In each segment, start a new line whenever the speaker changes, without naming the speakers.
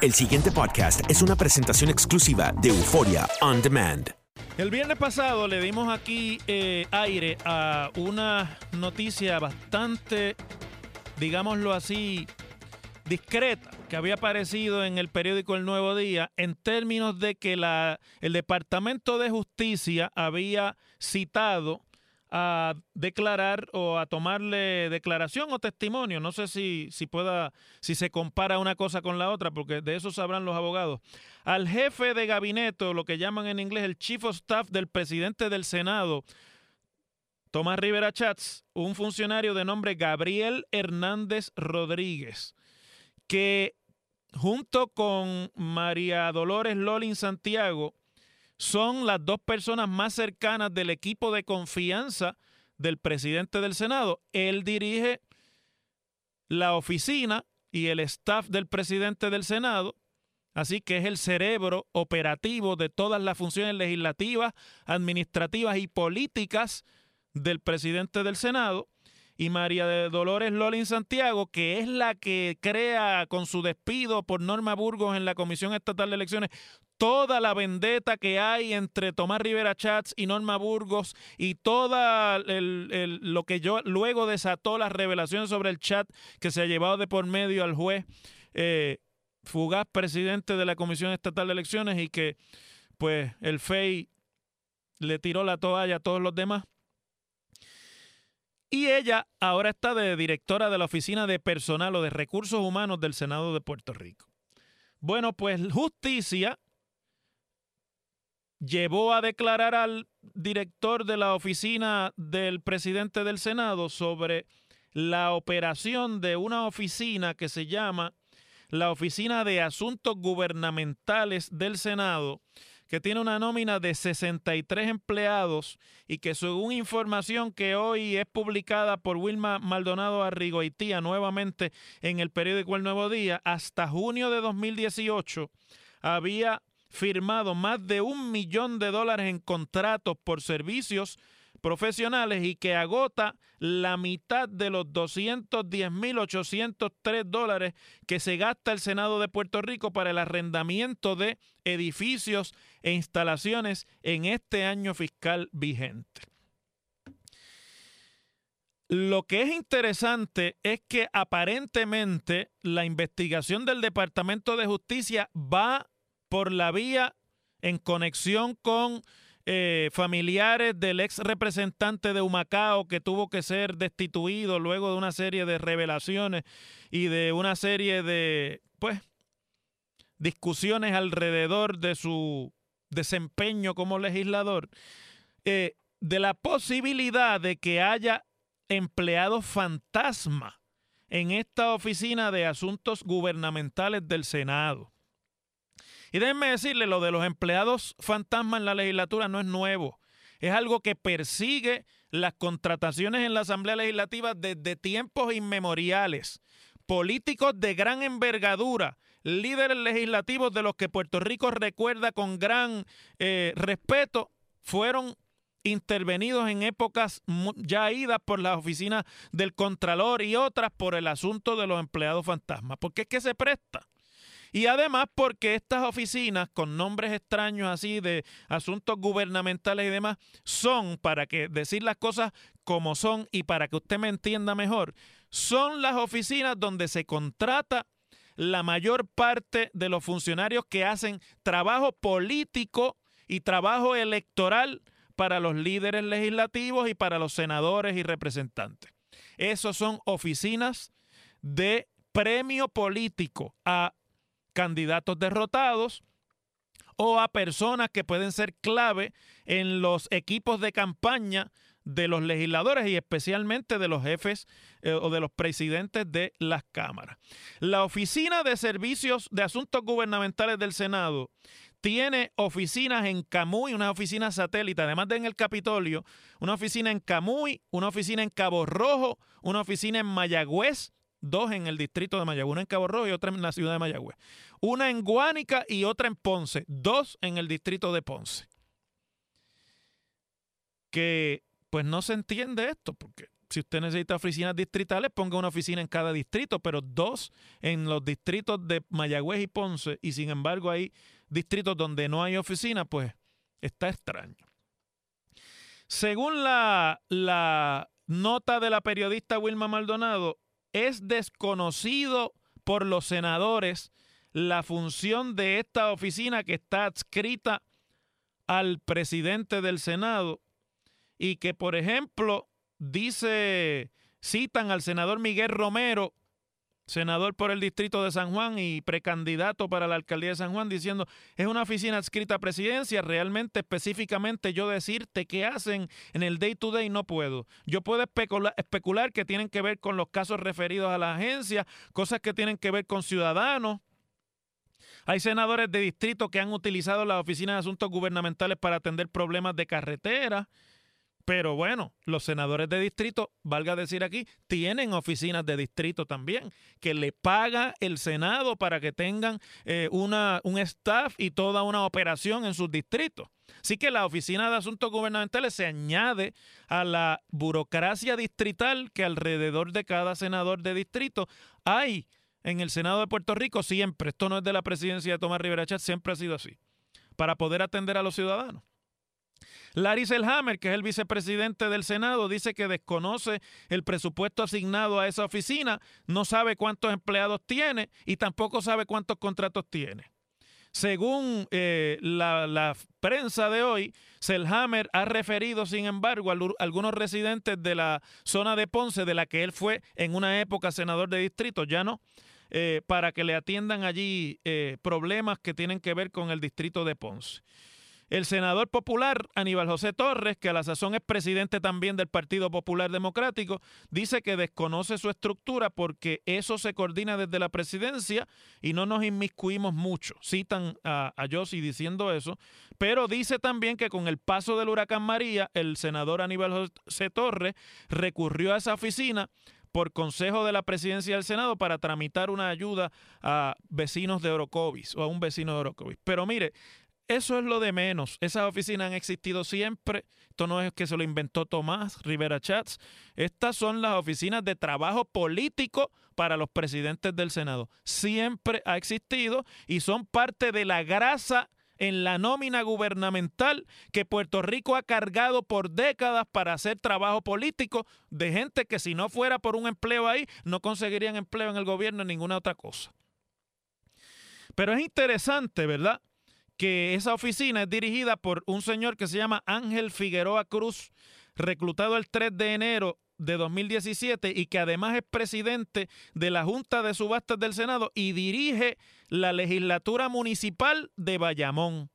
El siguiente podcast es una presentación exclusiva de Euforia On Demand.
El viernes pasado le dimos aquí eh, aire a una noticia bastante, digámoslo así, discreta que había aparecido en el periódico El Nuevo Día en términos de que la, el Departamento de Justicia había citado a declarar o a tomarle declaración o testimonio. No sé si, si pueda, si se compara una cosa con la otra, porque de eso sabrán los abogados. Al jefe de gabinete, lo que llaman en inglés el Chief of Staff del presidente del Senado, Tomás Rivera Chats, un funcionario de nombre Gabriel Hernández Rodríguez, que junto con María Dolores Lolin Santiago, son las dos personas más cercanas del equipo de confianza del presidente del Senado. Él dirige la oficina y el staff del presidente del Senado, así que es el cerebro operativo de todas las funciones legislativas, administrativas y políticas del presidente del Senado. Y María de Dolores Lolin Santiago, que es la que crea con su despido por Norma Burgos en la Comisión Estatal de Elecciones toda la vendetta que hay entre Tomás Rivera Chats y Norma Burgos y todo lo que yo luego desató las revelaciones sobre el chat que se ha llevado de por medio al juez eh, fugaz presidente de la Comisión Estatal de Elecciones y que pues el FEI le tiró la toalla a todos los demás. Y ella ahora está de directora de la Oficina de Personal o de Recursos Humanos del Senado de Puerto Rico. Bueno, pues justicia llevó a declarar al director de la oficina del presidente del Senado sobre la operación de una oficina que se llama la Oficina de Asuntos Gubernamentales del Senado, que tiene una nómina de 63 empleados y que según información que hoy es publicada por Wilma Maldonado Arrigoitía nuevamente en el periódico El Nuevo Día, hasta junio de 2018 había firmado más de un millón de dólares en contratos por servicios profesionales y que agota la mitad de los 210.803 dólares que se gasta el Senado de Puerto Rico para el arrendamiento de edificios e instalaciones en este año fiscal vigente. Lo que es interesante es que aparentemente la investigación del Departamento de Justicia va por la vía en conexión con eh, familiares del ex representante de Humacao que tuvo que ser destituido luego de una serie de revelaciones y de una serie de, pues, discusiones alrededor de su desempeño como legislador, eh, de la posibilidad de que haya empleados fantasma en esta oficina de asuntos gubernamentales del Senado. Y déjenme decirle, lo de los empleados fantasma en la legislatura no es nuevo. Es algo que persigue las contrataciones en la Asamblea Legislativa desde tiempos inmemoriales. Políticos de gran envergadura, líderes legislativos de los que Puerto Rico recuerda con gran eh, respeto, fueron intervenidos en épocas ya idas por la oficina del Contralor y otras por el asunto de los empleados fantasmas. Porque es que se presta. Y además porque estas oficinas con nombres extraños así de asuntos gubernamentales y demás son, para que decir las cosas como son y para que usted me entienda mejor, son las oficinas donde se contrata la mayor parte de los funcionarios que hacen trabajo político y trabajo electoral para los líderes legislativos y para los senadores y representantes. Esos son oficinas de premio político a candidatos derrotados o a personas que pueden ser clave en los equipos de campaña de los legisladores y especialmente de los jefes eh, o de los presidentes de las cámaras. La Oficina de Servicios de Asuntos Gubernamentales del Senado tiene oficinas en Camuy, una oficina satélite, además de en el Capitolio, una oficina en Camuy, una oficina en Cabo Rojo, una oficina en Mayagüez, dos en el distrito de Mayagüez, una en Cabo Rojo y otra en la ciudad de Mayagüez, una en Guánica y otra en Ponce, dos en el distrito de Ponce. Que pues no se entiende esto, porque si usted necesita oficinas distritales, ponga una oficina en cada distrito, pero dos en los distritos de Mayagüez y Ponce, y sin embargo hay distritos donde no hay oficina, pues está extraño. Según la, la nota de la periodista Wilma Maldonado, es desconocido por los senadores la función de esta oficina que está adscrita al presidente del Senado y que, por ejemplo, dice, citan al senador Miguel Romero, senador por el distrito de San Juan y precandidato para la alcaldía de San Juan, diciendo, es una oficina adscrita a presidencia, realmente específicamente yo decirte qué hacen en el day to day no puedo. Yo puedo especular, especular que tienen que ver con los casos referidos a la agencia, cosas que tienen que ver con ciudadanos. Hay senadores de distrito que han utilizado la oficina de asuntos gubernamentales para atender problemas de carretera pero bueno, los senadores de distrito, valga decir aquí, tienen oficinas de distrito también, que le paga el Senado para que tengan eh, una, un staff y toda una operación en sus distritos. Así que la Oficina de Asuntos Gubernamentales se añade a la burocracia distrital que alrededor de cada senador de distrito hay en el Senado de Puerto Rico siempre. Esto no es de la presidencia de Tomás Rivera Chat, siempre ha sido así, para poder atender a los ciudadanos. Larry Selhammer, que es el vicepresidente del Senado, dice que desconoce el presupuesto asignado a esa oficina, no sabe cuántos empleados tiene y tampoco sabe cuántos contratos tiene. Según eh, la, prensa de hoy, Selhammer ha referido, sin embargo, a algunos residentes de la zona de Ponce, de la que él fue en una época senador de distrito, ya no, eh, para que le atiendan allí eh, problemas que tienen que ver con el distrito de Ponce. El senador popular Aníbal José Torres, que a la sazón es presidente también del Partido Popular Democrático, dice que desconoce su estructura porque eso se coordina desde la presidencia y no nos inmiscuimos mucho. Citan a, a diciendo eso, pero dice también que con el paso del huracán María, el senador Aníbal José Torres recurrió a esa oficina por consejo de la presidencia del Senado para tramitar una ayuda a vecinos de Orocovis o a un vecino de Orocovis. Pero mire, eso es lo de menos. Esas oficinas han existido siempre. Esto no es que se lo inventó Tomás Rivera Chats. Estas son las oficinas de trabajo político para los presidentes del Senado. Siempre ha existido y son parte de la grasa en la nómina gubernamental que Puerto Rico ha cargado por décadas para hacer trabajo político de gente que si no fuera por un empleo ahí no conseguirían empleo en el gobierno en ninguna otra cosa. Pero es interesante, ¿verdad? Que esa oficina es dirigida por un señor que se llama Ángel Figueroa Cruz, reclutado el 3 de enero de 2017 y que además es presidente de la Junta de Subastas del Senado y dirige la legislatura municipal de Bayamón.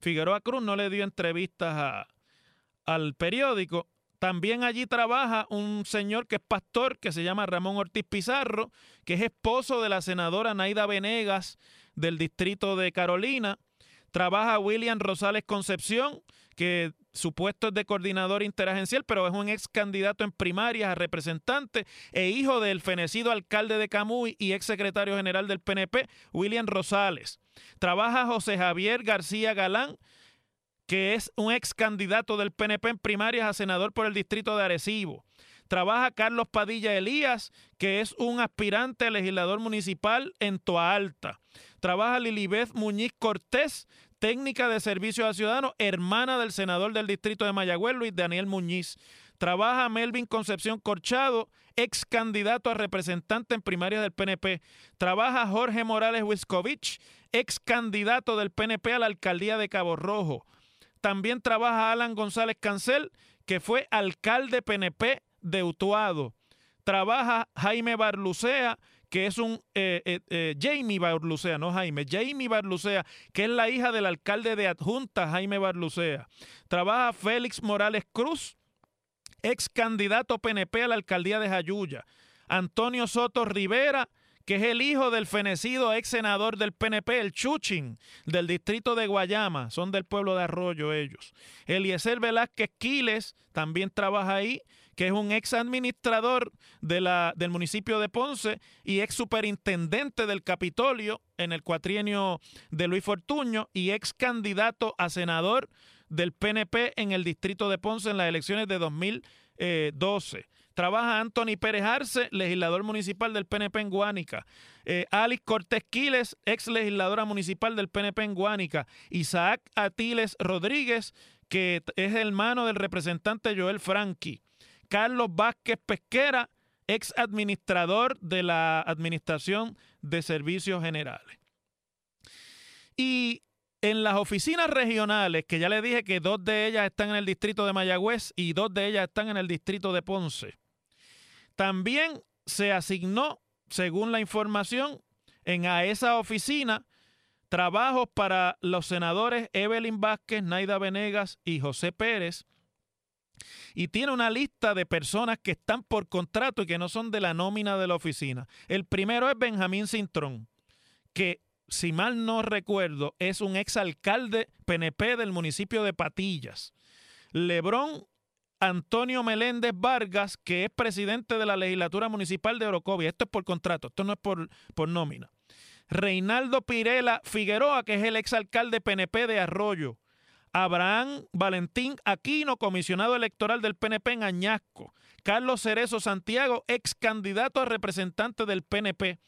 Figueroa Cruz no le dio entrevistas al periódico. También allí trabaja un señor que es pastor, que se llama Ramón Ortiz Pizarro, que es esposo de la senadora Naida Venegas del distrito de Carolina. Trabaja William Rosales Concepción, que su puesto es de coordinador interagencial, pero es un ex candidato en primarias a representante e hijo del fenecido alcalde de Camuy y ex secretario general del PNP, William Rosales. Trabaja José Javier García Galán, que es un ex candidato del PNP en primarias a senador por el distrito de Arecibo. Trabaja Carlos Padilla Elías, que es un aspirante a legislador municipal en Toa Alta. Trabaja Lilibeth Muñiz Cortés, técnica de servicio a ciudadanos, hermana del senador del distrito de Mayagüez, Luis Daniel Muñiz. Trabaja Melvin Concepción Corchado, ex candidato a representante en primaria del PNP. Trabaja Jorge Morales Wiskovich, ex candidato del PNP a la alcaldía de Cabo Rojo. También trabaja Alan González Cancel, que fue alcalde PNP de Utuado. Trabaja Jaime Barlucea, que es un eh, eh, eh, Jamie Barlucea, no Jaime, Jamie Barlucea, que es la hija del alcalde de adjunta Jaime Barlucea. Trabaja Félix Morales Cruz, ex candidato PNP a la alcaldía de Jayuya. Antonio Soto Rivera, que es el hijo del fenecido ex senador del PNP, el Chuchin, del distrito de Guayama, son del pueblo de Arroyo ellos. Eliezer Velázquez Quiles también trabaja ahí que es un ex administrador de la, del municipio de Ponce y ex superintendente del Capitolio en el cuatrienio de Luis Fortuño y ex candidato a senador del PNP en el distrito de Ponce en las elecciones de 2012. Trabaja Anthony Pérez Arce, legislador municipal del PNP en Guánica. Eh, Alice Cortés Quiles, ex legisladora municipal del PNP en Guánica. Isaac Atiles Rodríguez, que es hermano del representante Joel Franqui. Carlos Vázquez Pesquera, ex administrador de la Administración de Servicios Generales. Y en las oficinas regionales, que ya le dije que dos de ellas están en el distrito de Mayagüez y dos de ellas están en el distrito de Ponce, también se asignó, según la información, en a esa oficina trabajos para los senadores Evelyn Vázquez, Naida Venegas y José Pérez, y tiene una lista de personas que están por contrato y que no son de la nómina de la oficina. El primero es Benjamín Cintrón, que si mal no recuerdo es un exalcalde PNP del municipio de Patillas. Lebrón Antonio Meléndez Vargas, que es presidente de la legislatura municipal de Orocovia. Esto es por contrato, esto no es por, por nómina. Reinaldo Pirela Figueroa, que es el exalcalde PNP de Arroyo. Abraham Valentín Aquino, comisionado electoral del PNP en Añasco. Carlos Cerezo Santiago, ex candidato a representante del PNP.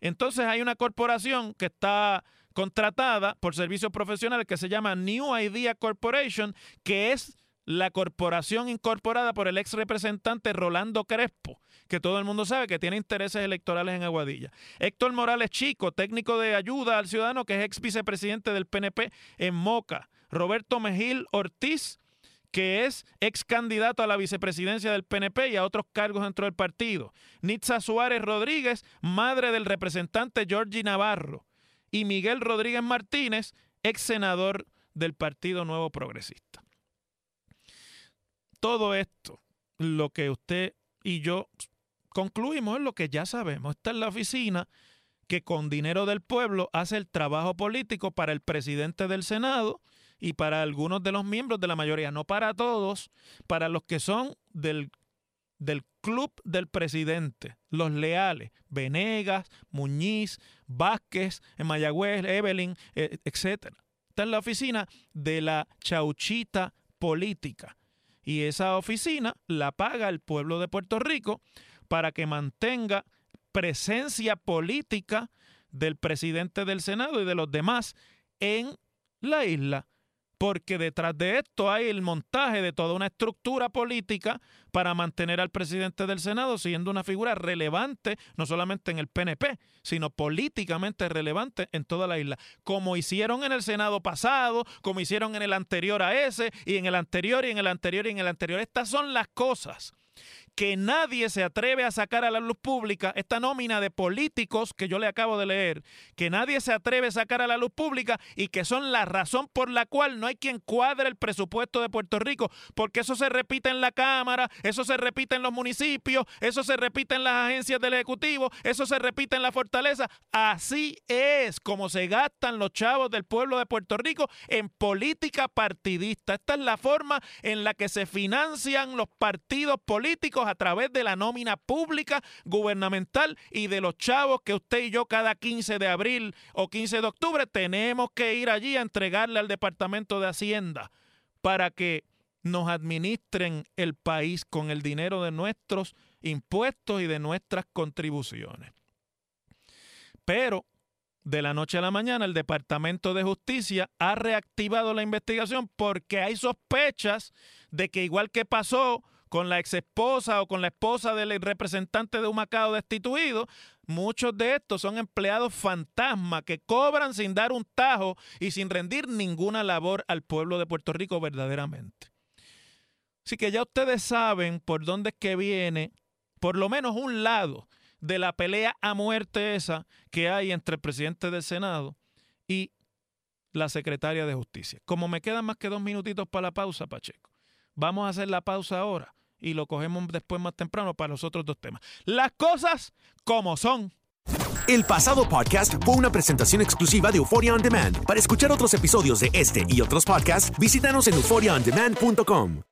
Entonces hay una corporación que está contratada por servicios profesionales que se llama New Idea Corporation, que es la corporación incorporada por el ex representante Rolando Crespo, que todo el mundo sabe que tiene intereses electorales en Aguadilla. Héctor Morales Chico, técnico de ayuda al ciudadano, que es ex vicepresidente del PNP en Moca. Roberto Mejil Ortiz, que es ex candidato a la vicepresidencia del PNP y a otros cargos dentro del partido. Nitza Suárez Rodríguez, madre del representante Georgie Navarro. Y Miguel Rodríguez Martínez, ex senador del Partido Nuevo Progresista. Todo esto, lo que usted y yo concluimos es lo que ya sabemos. Esta es la oficina que con dinero del pueblo hace el trabajo político para el presidente del Senado y para algunos de los miembros de la mayoría, no para todos, para los que son del, del club del presidente, los leales, Venegas, Muñiz, Vázquez, Mayagüez, Evelyn, eh, etc. Esta es la oficina de la chauchita política. Y esa oficina la paga el pueblo de Puerto Rico para que mantenga presencia política del presidente del Senado y de los demás en la isla porque detrás de esto hay el montaje de toda una estructura política para mantener al presidente del Senado siendo una figura relevante, no solamente en el PNP, sino políticamente relevante en toda la isla, como hicieron en el Senado pasado, como hicieron en el anterior a ese, y en el anterior, y en el anterior, y en el anterior. Estas son las cosas que nadie se atreve a sacar a la luz pública esta nómina de políticos que yo le acabo de leer, que nadie se atreve a sacar a la luz pública y que son la razón por la cual no hay quien cuadre el presupuesto de Puerto Rico, porque eso se repite en la Cámara, eso se repite en los municipios, eso se repite en las agencias del Ejecutivo, eso se repite en la Fortaleza. Así es como se gastan los chavos del pueblo de Puerto Rico en política partidista. Esta es la forma en la que se financian los partidos políticos a través de la nómina pública gubernamental y de los chavos que usted y yo cada 15 de abril o 15 de octubre tenemos que ir allí a entregarle al Departamento de Hacienda para que nos administren el país con el dinero de nuestros impuestos y de nuestras contribuciones. Pero de la noche a la mañana el Departamento de Justicia ha reactivado la investigación porque hay sospechas de que igual que pasó con la ex esposa o con la esposa del representante de Humacao destituido, muchos de estos son empleados fantasma que cobran sin dar un tajo y sin rendir ninguna labor al pueblo de Puerto Rico verdaderamente. Así que ya ustedes saben por dónde es que viene, por lo menos un lado de la pelea a muerte esa que hay entre el presidente del Senado y la secretaria de Justicia. Como me quedan más que dos minutitos para la pausa, Pacheco, vamos a hacer la pausa ahora y lo cogemos después más temprano para los otros dos temas. Las cosas como son.
El pasado podcast fue una presentación exclusiva de Euphoria On Demand. Para escuchar otros episodios de este y otros podcasts, visítanos en euphoriaondemand.com.